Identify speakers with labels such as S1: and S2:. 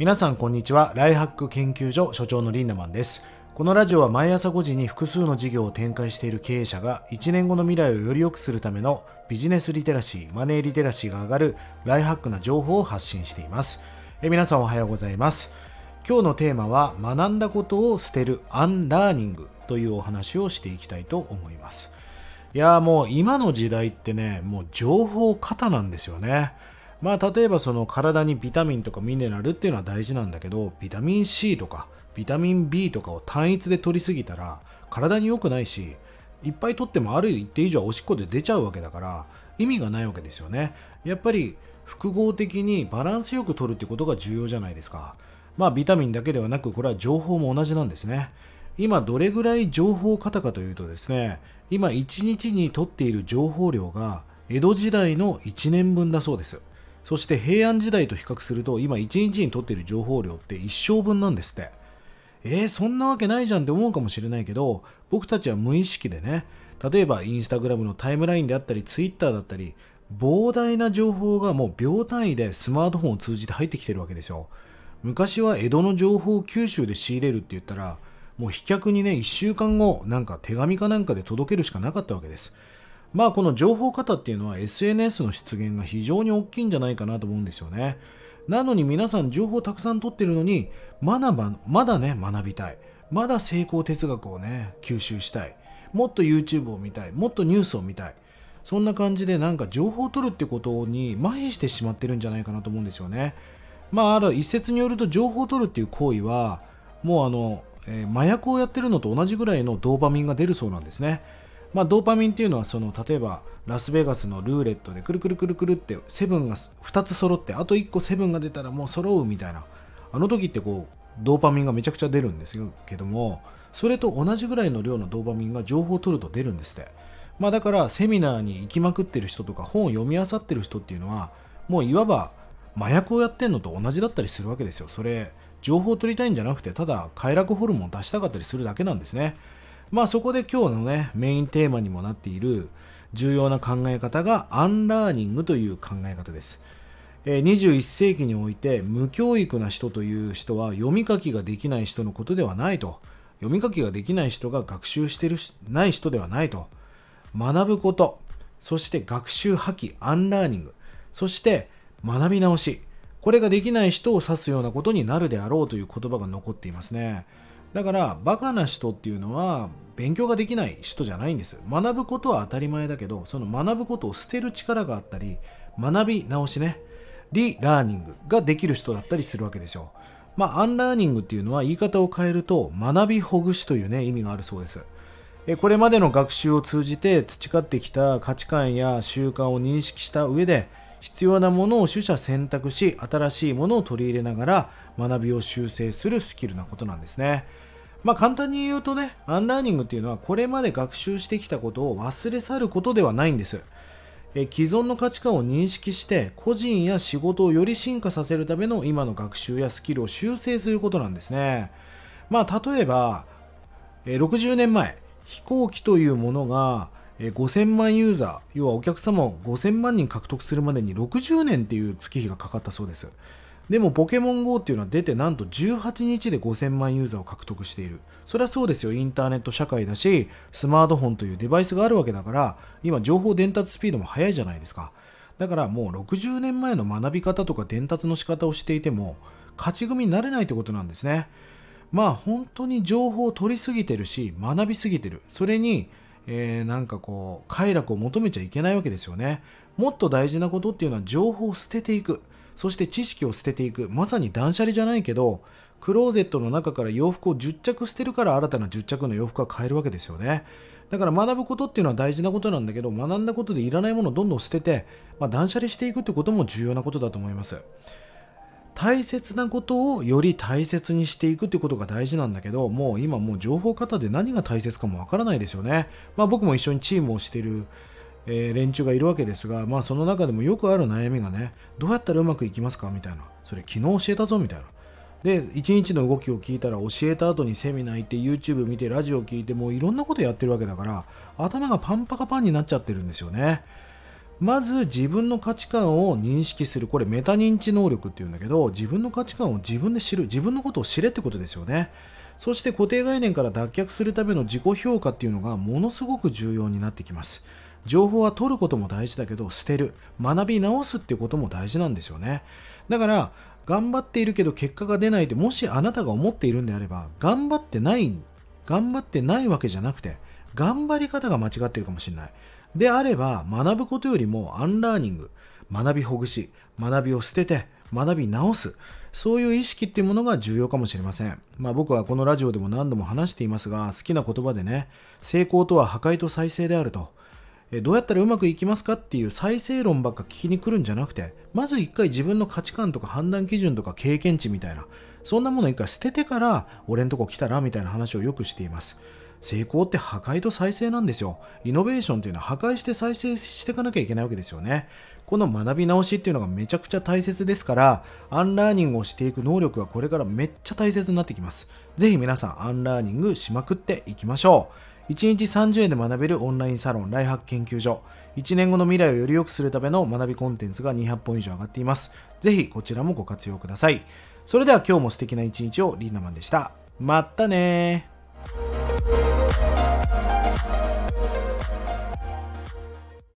S1: 皆さんこんにちは。ライハック研究所所長のリンダマンです。このラジオは毎朝5時に複数の事業を展開している経営者が1年後の未来をより良くするためのビジネスリテラシーマネーリテラシーが上がるライハックな情報を発信しています。え皆さんおはようございます。今日のテーマは学んだことを捨てるアンラーニングというお話をしていきたいと思います。いやもう今の時代ってねもう情報過多なんですよね。まあ例えばその体にビタミンとかミネラルっていうのは大事なんだけどビタミン C とかビタミン B とかを単一で取りすぎたら体に良くないしいっぱい取ってもある一定以上おしっこで出ちゃうわけだから意味がないわけですよね。やっぱり複合的にバランスよく取るってことが重要じゃないですか。まあビタミンだけではなくこれは情報も同じなんですね。今どれぐらい情報過多かというとですね今1日に取っている情報量が江戸時代の1年分だそうです。そして平安時代と比較すると今1日に取っている情報量って一生分なんですって。えー、そんなわけないじゃんって思うかもしれないけど僕たちは無意識でね例えばインスタグラムのタイムラインであったりツイッターだったり膨大な情報がもう秒単位でスマートフォンを通じて入ってきてるわけですよ昔は江戸の情報を九州で仕入れるって言ったらもう飛脚にね1週間後なんか手紙かなんかで届けるしかなかったわけです。まあこの情報型っていうのは SNS の出現が非常に大きいんじゃないかなと思うんですよね。なのに皆さん情報たくさん取ってるのにまだまだね学びたい。まだ成功哲学をね吸収したい。もっと YouTube を見たい。もっとニュースを見たい。そんな感じでなんか情報を取るってことに麻痺してしまってるんじゃないかなと思うんですよね。まあある一説によると情報を取るっていう行為はもうあの、えー、麻薬をやってるのと同じぐらいのドーパミンが出るそうなんですね。まあ、ドーパミンっていうのはその例えばラスベガスのルーレットでくるくるくるくるってセブンが2つ揃ってあと1個セブンが出たらもう揃うみたいな。あの時ってこうドーパミンがめちゃくちゃ出るんですけどもそれと同じぐらいの量のドーパミンが情報を取ると出るんですって。まあだからセミナーに行きまくってる人とか本を読み漁ってる人っていうのはもういわば麻薬をやってんのと同じだったりするわけですよ。それ情報を取りたいんじゃなくてただ快楽ホルモンを出したかったりするだけなんですね。まあそこで今日のね、メインテーマにもなっている重要な考え方がアンラーニングという考え方です。21世紀において無教育な人という人は読み書きができない人のことではないと。読み書きができない人が学習してるない人ではないと。学ぶこと、そして学習破棄、アンラーニング、そして学び直し。これができない人を指すようなことになるであろうという言葉が残っていますね。だからバカな人っていうのは勉強ができない人じゃないんです学ぶことは当たり前だけどその学ぶことを捨てる力があったり学び直しね。リラーニングができる人だったりするわけですよ。まあアンラーニングっていうのは言い方を変えると学びほぐしというね意味があるそうです。これまでの学習を通じて培ってきた価値観や習慣を認識した上で必要なものを取捨選択し新しいものを取り入れながら学びを修正するスキルなことなんですね。まあ簡単に言うとね、アンラーニングっていうのはこれまで学習してきたことを忘れ去ることではないんです。え既存の価値観を認識して個人や仕事をより進化させるための今の学習やスキルを修正することなんですね。まあ例えば、え60年前、飛行機というものが5000万ユーザー、要はお客様を5000万人獲得するまでに60年っていう月日がかかったそうです。でもポケモン GO っていうのは出てなんと18日で5000万ユーザーを獲得している。それはそうですよ。インターネット社会だし、スマートフォンというデバイスがあるわけだから、今情報伝達スピードも速いじゃないですか。だからもう60年前の学び方とか伝達の仕方をしていても、勝ち組になれないってことなんですね。まあ本当に情報を取りすぎてるし、学びすぎてる。それに、えー、なんかこう、快楽を求めちゃいけないわけですよね。もっと大事なことっていうのは情報を捨てていく。そして知識を捨てていく。まさに断捨離じゃないけどクローゼットの中から洋服を10着捨てるから新たな10着の洋服が買えるわけですよね。だから学ぶことっていうのは大事なことなんだけど学んだことでいらないものをどんどん捨てて、まあ、断捨離していくってことも重要なことだと思います。大切なことをより大切にしていくってことが大事なんだけどもう今もう情報型で何が大切かもわからないですよね。まあ僕も一緒にチームをしてるえー、連中がいるわけですが、まあ、その中でもよくある悩みがね、どうやったらうまくいきますかみたいな。それ昨日教えたぞみたいな。で、一日の動きを聞いたら教えた後にセミナー行って YouTube 見てラジオ聞いてもういろんなことやってるわけだから頭がパンパカパンになっちゃってるんですよね。まず自分の価値観を認識するこれメタ認知能力っていうんだけど自分の価値観を自分で知る自分のことを知れってことですよねそして固定概念から脱却するための自己評価っていうのがものすごく重要になってきます情報は取ることも大事だけど捨てる学び直すっていうことも大事なんですよねだから頑張っているけど結果が出ないってもしあなたが思っているんであれば頑張ってない頑張ってないわけじゃなくて頑張り方が間違ってるかもしれないであれば学ぶことよりもアンラーニング学びほぐし学びを捨てて学び直すそういう意識っていうものが重要かもしれません。まあ僕はこのラジオでも何度も話していますが、好きな言葉でね、成功とは破壊と再生であると。どうやったらうまくいきますかっていう再生論ばっか聞きに来るんじゃなくて、まず一回自分の価値観とか判断基準とか経験値みたいな、そんなもの一回捨ててから、俺んとこ来たらみたいな話をよくしています。成功って破壊と再生なんですよ。イノベーションっていうのは破壊して再生していかなきゃいけないわけですよね。この学び直しっていうのがめちゃくちゃ大切ですから、アンラーニングをしていく能力がこれからめっちゃ大切になってきます。ぜひ皆さん、アンラーニングしまくっていきましょう。1日30円で学べるオンラインサロン、ライハック研究所。1年後の未来をより良くするための学びコンテンツが200本以上上がっています。ぜひこちらもご活用ください。それでは今日も素敵な一日をリンダマンでした。またね